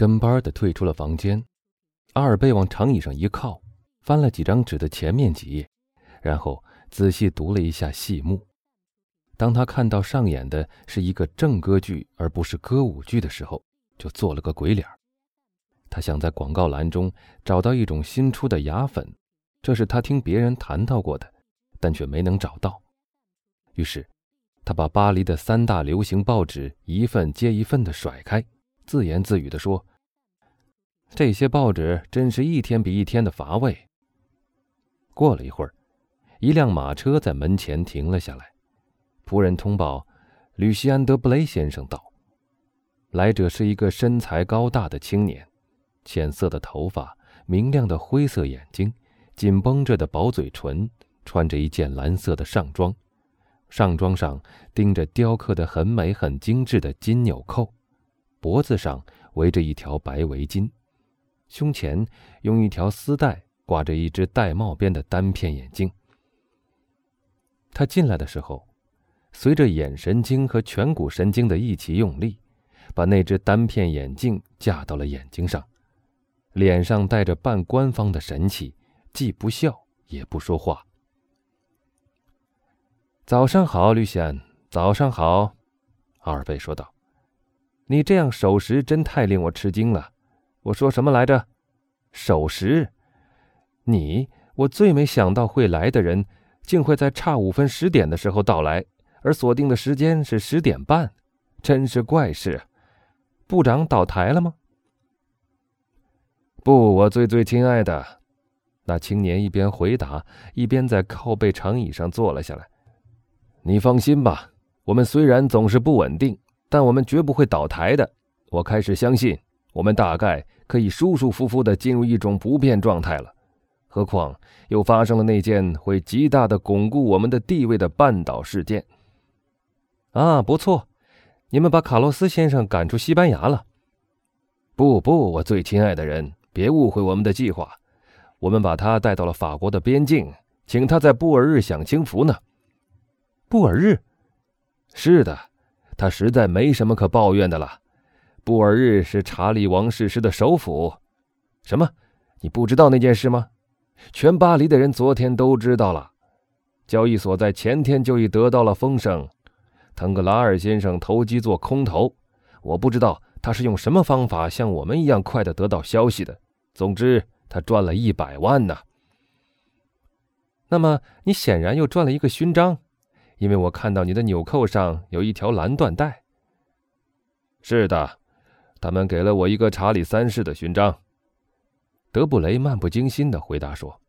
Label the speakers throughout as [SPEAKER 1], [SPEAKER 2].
[SPEAKER 1] 跟班的退出了房间。阿尔贝往长椅上一靠，翻了几张纸的前面几页，然后仔细读了一下戏目。当他看到上演的是一个正歌剧而不是歌舞剧的时候，就做了个鬼脸。他想在广告栏中找到一种新出的牙粉，这是他听别人谈到过的，但却没能找到。于是，他把巴黎的三大流行报纸一份接一份的甩开，自言自语地说。这些报纸真是一天比一天的乏味。过了一会儿，一辆马车在门前停了下来，仆人通报：“吕西安·德布雷先生到。”来者是一个身材高大的青年，浅色的头发，明亮的灰色眼睛，紧绷着的薄嘴唇，穿着一件蓝色的上装，上装上钉着雕刻的很美、很精致的金纽扣，脖子上围着一条白围巾。胸前用一条丝带挂着一只玳瑁边的单片眼镜。他进来的时候，随着眼神经和颧骨神经的一起用力，把那只单片眼镜架到了眼睛上，脸上带着半官方的神气，既不笑也不说话。早上好，吕显。早上好，阿尔贝说道：“你这样守时，真太令我吃惊了。”我说什么来着？守时。你，我最没想到会来的人，竟会在差五分十点的时候到来，而锁定的时间是十点半，真是怪事。部长倒台了吗？不，我最最亲爱的。那青年一边回答，一边在靠背长椅上坐了下来。你放心吧，我们虽然总是不稳定，但我们绝不会倒台的。我开始相信。我们大概可以舒舒服服地进入一种不变状态了，何况又发生了那件会极大的巩固我们的地位的半岛事件。啊，不错，你们把卡洛斯先生赶出西班牙了。不不，我最亲爱的人，别误会我们的计划。我们把他带到了法国的边境，请他在布尔日享清福呢。布尔日？是的，他实在没什么可抱怨的了。布尔日是查理王逝世的首府。什么？你不知道那件事吗？全巴黎的人昨天都知道了。交易所在前天就已得到了风声，腾格拉尔先生投机做空头。我不知道他是用什么方法像我们一样快的得到消息的。总之，他赚了一百万呢。那么，你显然又赚了一个勋章，因为我看到你的纽扣上有一条蓝缎带。是的。他们给了我一个查理三世的勋章。德布雷漫不经心的回答说：“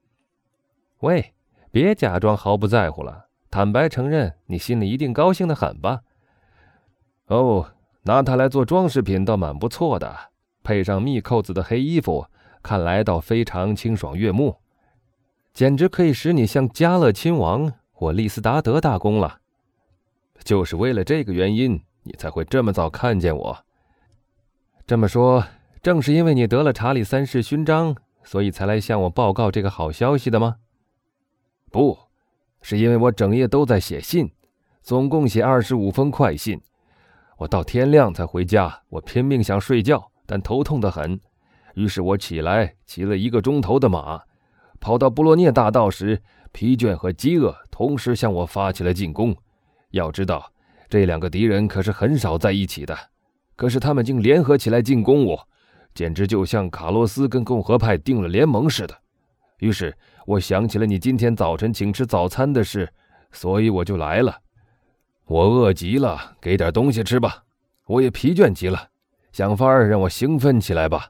[SPEAKER 1] 喂，别假装毫不在乎了，坦白承认，你心里一定高兴的很吧？哦，拿它来做装饰品倒蛮不错的，配上密扣子的黑衣服，看来倒非常清爽悦目，简直可以使你像加勒亲王我利斯达德大功了。就是为了这个原因，你才会这么早看见我。”这么说，正是因为你得了查理三世勋章，所以才来向我报告这个好消息的吗？不，是因为我整夜都在写信，总共写二十五封快信。我到天亮才回家，我拼命想睡觉，但头痛得很。于是我起来骑了一个钟头的马，跑到布洛涅大道时，疲倦和饥饿同时向我发起了进攻。要知道，这两个敌人可是很少在一起的。可是他们竟联合起来进攻我，简直就像卡洛斯跟共和派订了联盟似的。于是我想起了你今天早晨请吃早餐的事，所以我就来了。我饿极了，给点东西吃吧。我也疲倦极了，想法儿让我兴奋起来吧。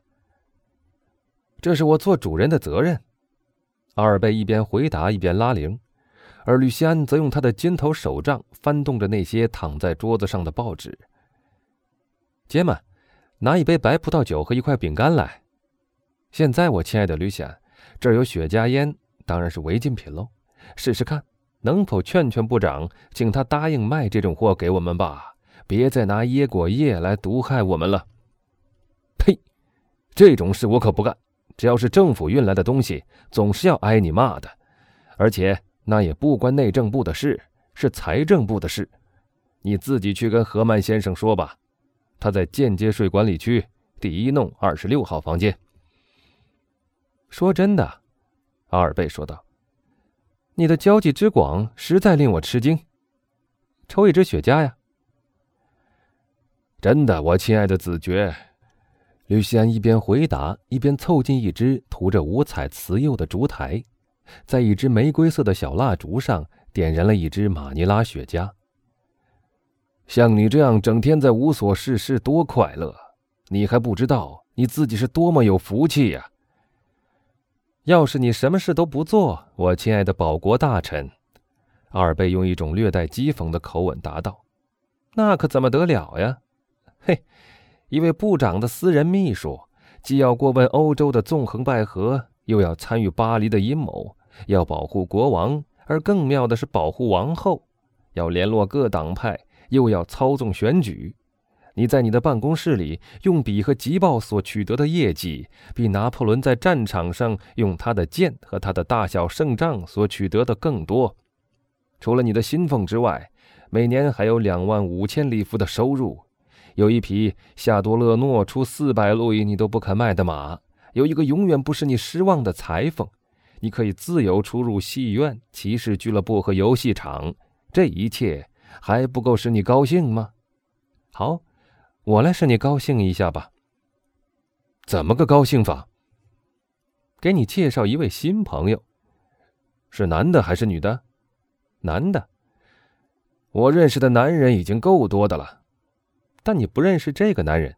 [SPEAKER 1] 这是我做主人的责任。阿尔贝一边回答一边拉铃，而吕西安则用他的尖头手杖翻动着那些躺在桌子上的报纸。姐们，拿一杯白葡萄酒和一块饼干来。现在，我亲爱的吕显，这儿有雪茄烟，当然是违禁品喽。试试看，能否劝劝部长，请他答应卖这种货给我们吧？别再拿椰果叶来毒害我们了。呸！这种事我可不干。只要是政府运来的东西，总是要挨你骂的。而且那也不关内政部的事，是财政部的事。你自己去跟何曼先生说吧。他在间接税管理区，第一弄二十六号房间。
[SPEAKER 2] 说真的，阿尔贝说道：“你的交际之广实在令我吃惊。抽一支雪茄呀。”
[SPEAKER 1] 真的，我亲爱的子爵。吕西安一边回答，一边凑近一只涂着五彩瓷釉的烛台，在一支玫瑰色的小蜡烛上点燃了一支马尼拉雪茄。像你这样整天在无所事事，多快乐！你还不知道你自己是多么有福气呀！
[SPEAKER 2] 要是你什么事都不做，我亲爱的保国大臣，阿尔贝用一种略带讥讽的口吻答道：“那可怎么得了呀？嘿！”一位部长的私人秘书，既要过问欧洲的纵横捭阖，又要参与巴黎的阴谋，要保护国王，而更妙的是保护王后，要联络各党派，又要操纵选举。你在你的办公室里用笔和急报所取得的业绩，比拿破仑在战场上用他的剑和他的大小胜仗所取得的更多。除了你的薪俸之外，每年还有两万五千里弗的收入。有一匹夏多勒诺出四百路易你都不肯卖的马，有一个永远不使你失望的裁缝，你可以自由出入戏院、骑士俱乐部和游戏场，这一切还不够使你高兴吗？好，我来使你高兴一下吧。
[SPEAKER 1] 怎么个高兴法？
[SPEAKER 2] 给你介绍一位新朋友，
[SPEAKER 1] 是男的还是女的？
[SPEAKER 2] 男的。
[SPEAKER 1] 我认识的男人已经够多的了。
[SPEAKER 2] 但你不认识这个男人，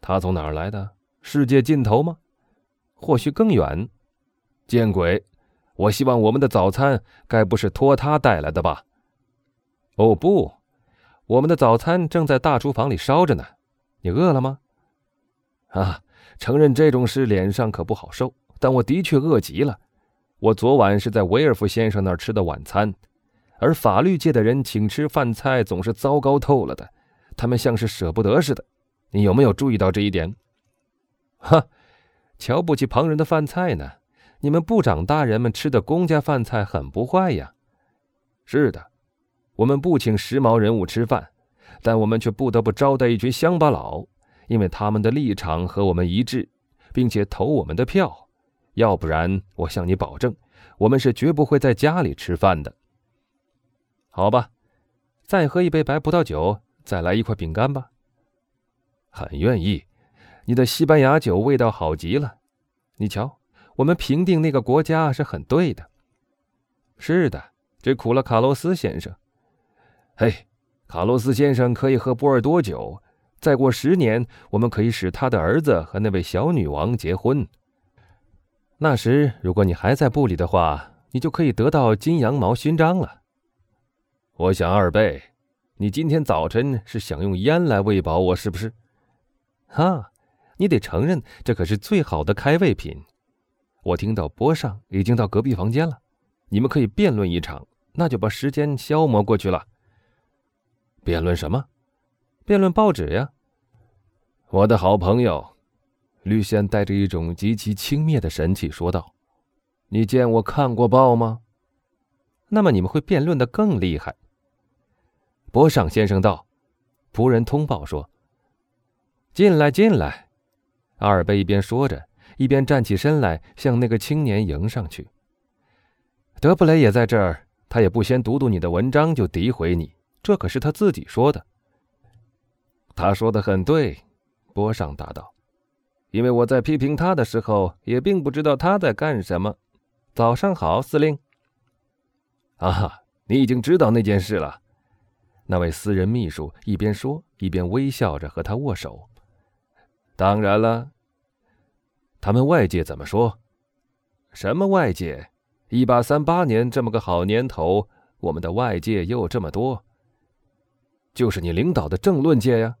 [SPEAKER 1] 他从哪儿来的？世界尽头吗？
[SPEAKER 2] 或许更远。
[SPEAKER 1] 见鬼！我希望我们的早餐该不是托他带来的吧？
[SPEAKER 2] 哦不，我们的早餐正在大厨房里烧着呢。你饿了吗？
[SPEAKER 1] 啊，承认这种事脸上可不好受，但我的确饿极了。我昨晚是在维尔夫先生那儿吃的晚餐，而法律界的人请吃饭菜总是糟糕透了的。他们像是舍不得似的，你有没有注意到这一点？
[SPEAKER 2] 哈，瞧不起旁人的饭菜呢？你们部长大人们吃的公家饭菜很不坏呀。
[SPEAKER 1] 是的，我们不请时髦人物吃饭，但我们却不得不招待一群乡巴佬，因为他们的立场和我们一致，并且投我们的票。要不然，我向你保证，我们是绝不会在家里吃饭的。
[SPEAKER 2] 好吧，再喝一杯白葡萄酒。再来一块饼干吧。
[SPEAKER 1] 很愿意，你的西班牙酒味道好极了。
[SPEAKER 2] 你瞧，我们平定那个国家是很对的。
[SPEAKER 1] 是的，只苦了卡洛斯先生。嘿，卡洛斯先生可以喝波尔多酒。再过十年，我们可以使他的儿子和那位小女王结婚。
[SPEAKER 2] 那时，如果你还在部里的话，你就可以得到金羊毛勋章了。
[SPEAKER 1] 我想二倍。你今天早晨是想用烟来喂饱我，是不是？
[SPEAKER 2] 哈，你得承认，这可是最好的开胃品。我听到波尚已经到隔壁房间了，你们可以辩论一场，那就把时间消磨过去了。
[SPEAKER 1] 辩论什么？
[SPEAKER 2] 辩论报纸呀。
[SPEAKER 1] 我的好朋友，绿线带着一种极其轻蔑的神气说道：“你见我看过报吗？
[SPEAKER 2] 那么你们会辩论的更厉害。”
[SPEAKER 1] 波尚先生道：“仆人通报说，
[SPEAKER 2] 进来，进来。”阿尔贝一边说着，一边站起身来，向那个青年迎上去。德布雷也在这儿，他也不先读读你的文章就诋毁你，这可是他自己说的。
[SPEAKER 1] 他说的很对，波尚答道：“因为我在批评他的时候，也并不知道他在干什么。”
[SPEAKER 2] 早上好，司令。
[SPEAKER 1] 啊，你已经知道那件事了。
[SPEAKER 2] 那位私人秘书一边说，一边微笑着和他握手。
[SPEAKER 1] 当然了，
[SPEAKER 2] 他们外界怎么说？
[SPEAKER 1] 什么外界？一八三八年这么个好年头，我们的外界又这么多。就是你领导的政论界呀。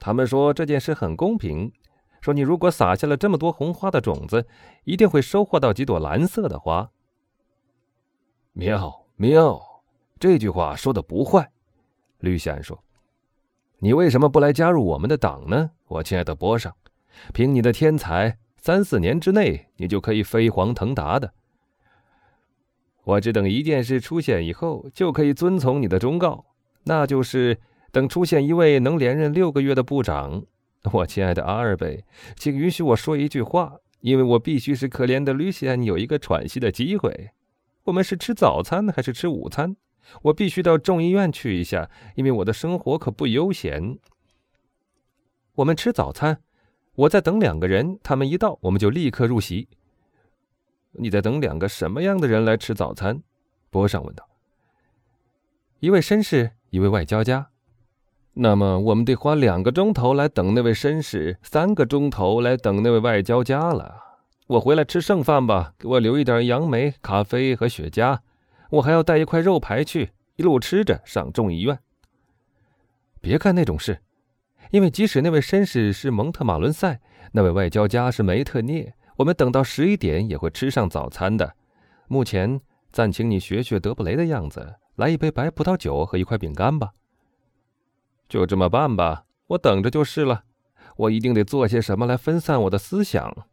[SPEAKER 2] 他们说这件事很公平，说你如果撒下了这么多红花的种子，一定会收获到几朵蓝色的花。
[SPEAKER 1] 妙妙，这句话说的不坏。吕西安说：“你为什么不来加入我们的党呢，我亲爱的波尚？凭你的天才，三四年之内你就可以飞黄腾达的。
[SPEAKER 2] 我只等一件事出现以后，就可以遵从你的忠告，那就是等出现一位能连任六个月的部长，我亲爱的阿尔贝，请允许我说一句话，因为我必须使可怜的吕西安有一个喘息的机会。我们是吃早餐还是吃午餐？我必须到众议院去一下，因为我的生活可不悠闲。我们吃早餐，我在等两个人，他们一到，我们就立刻入席。你在等两个什么样的人来吃早餐？波上问道。一位绅士，一位外交家。那么我们得花两个钟头来等那位绅士，三个钟头来等那位外交家了。我回来吃剩饭吧，给我留一点杨梅、咖啡和雪茄。我还要带一块肉排去，一路吃着上众议院。别干那种事，因为即使那位绅士是蒙特马伦塞，那位外交家是梅特涅，我们等到十一点也会吃上早餐的。目前暂请你学学德布雷的样子，来一杯白葡萄酒和一块饼干吧。就这么办吧，我等着就是了。我一定得做些什么来分散我的思想。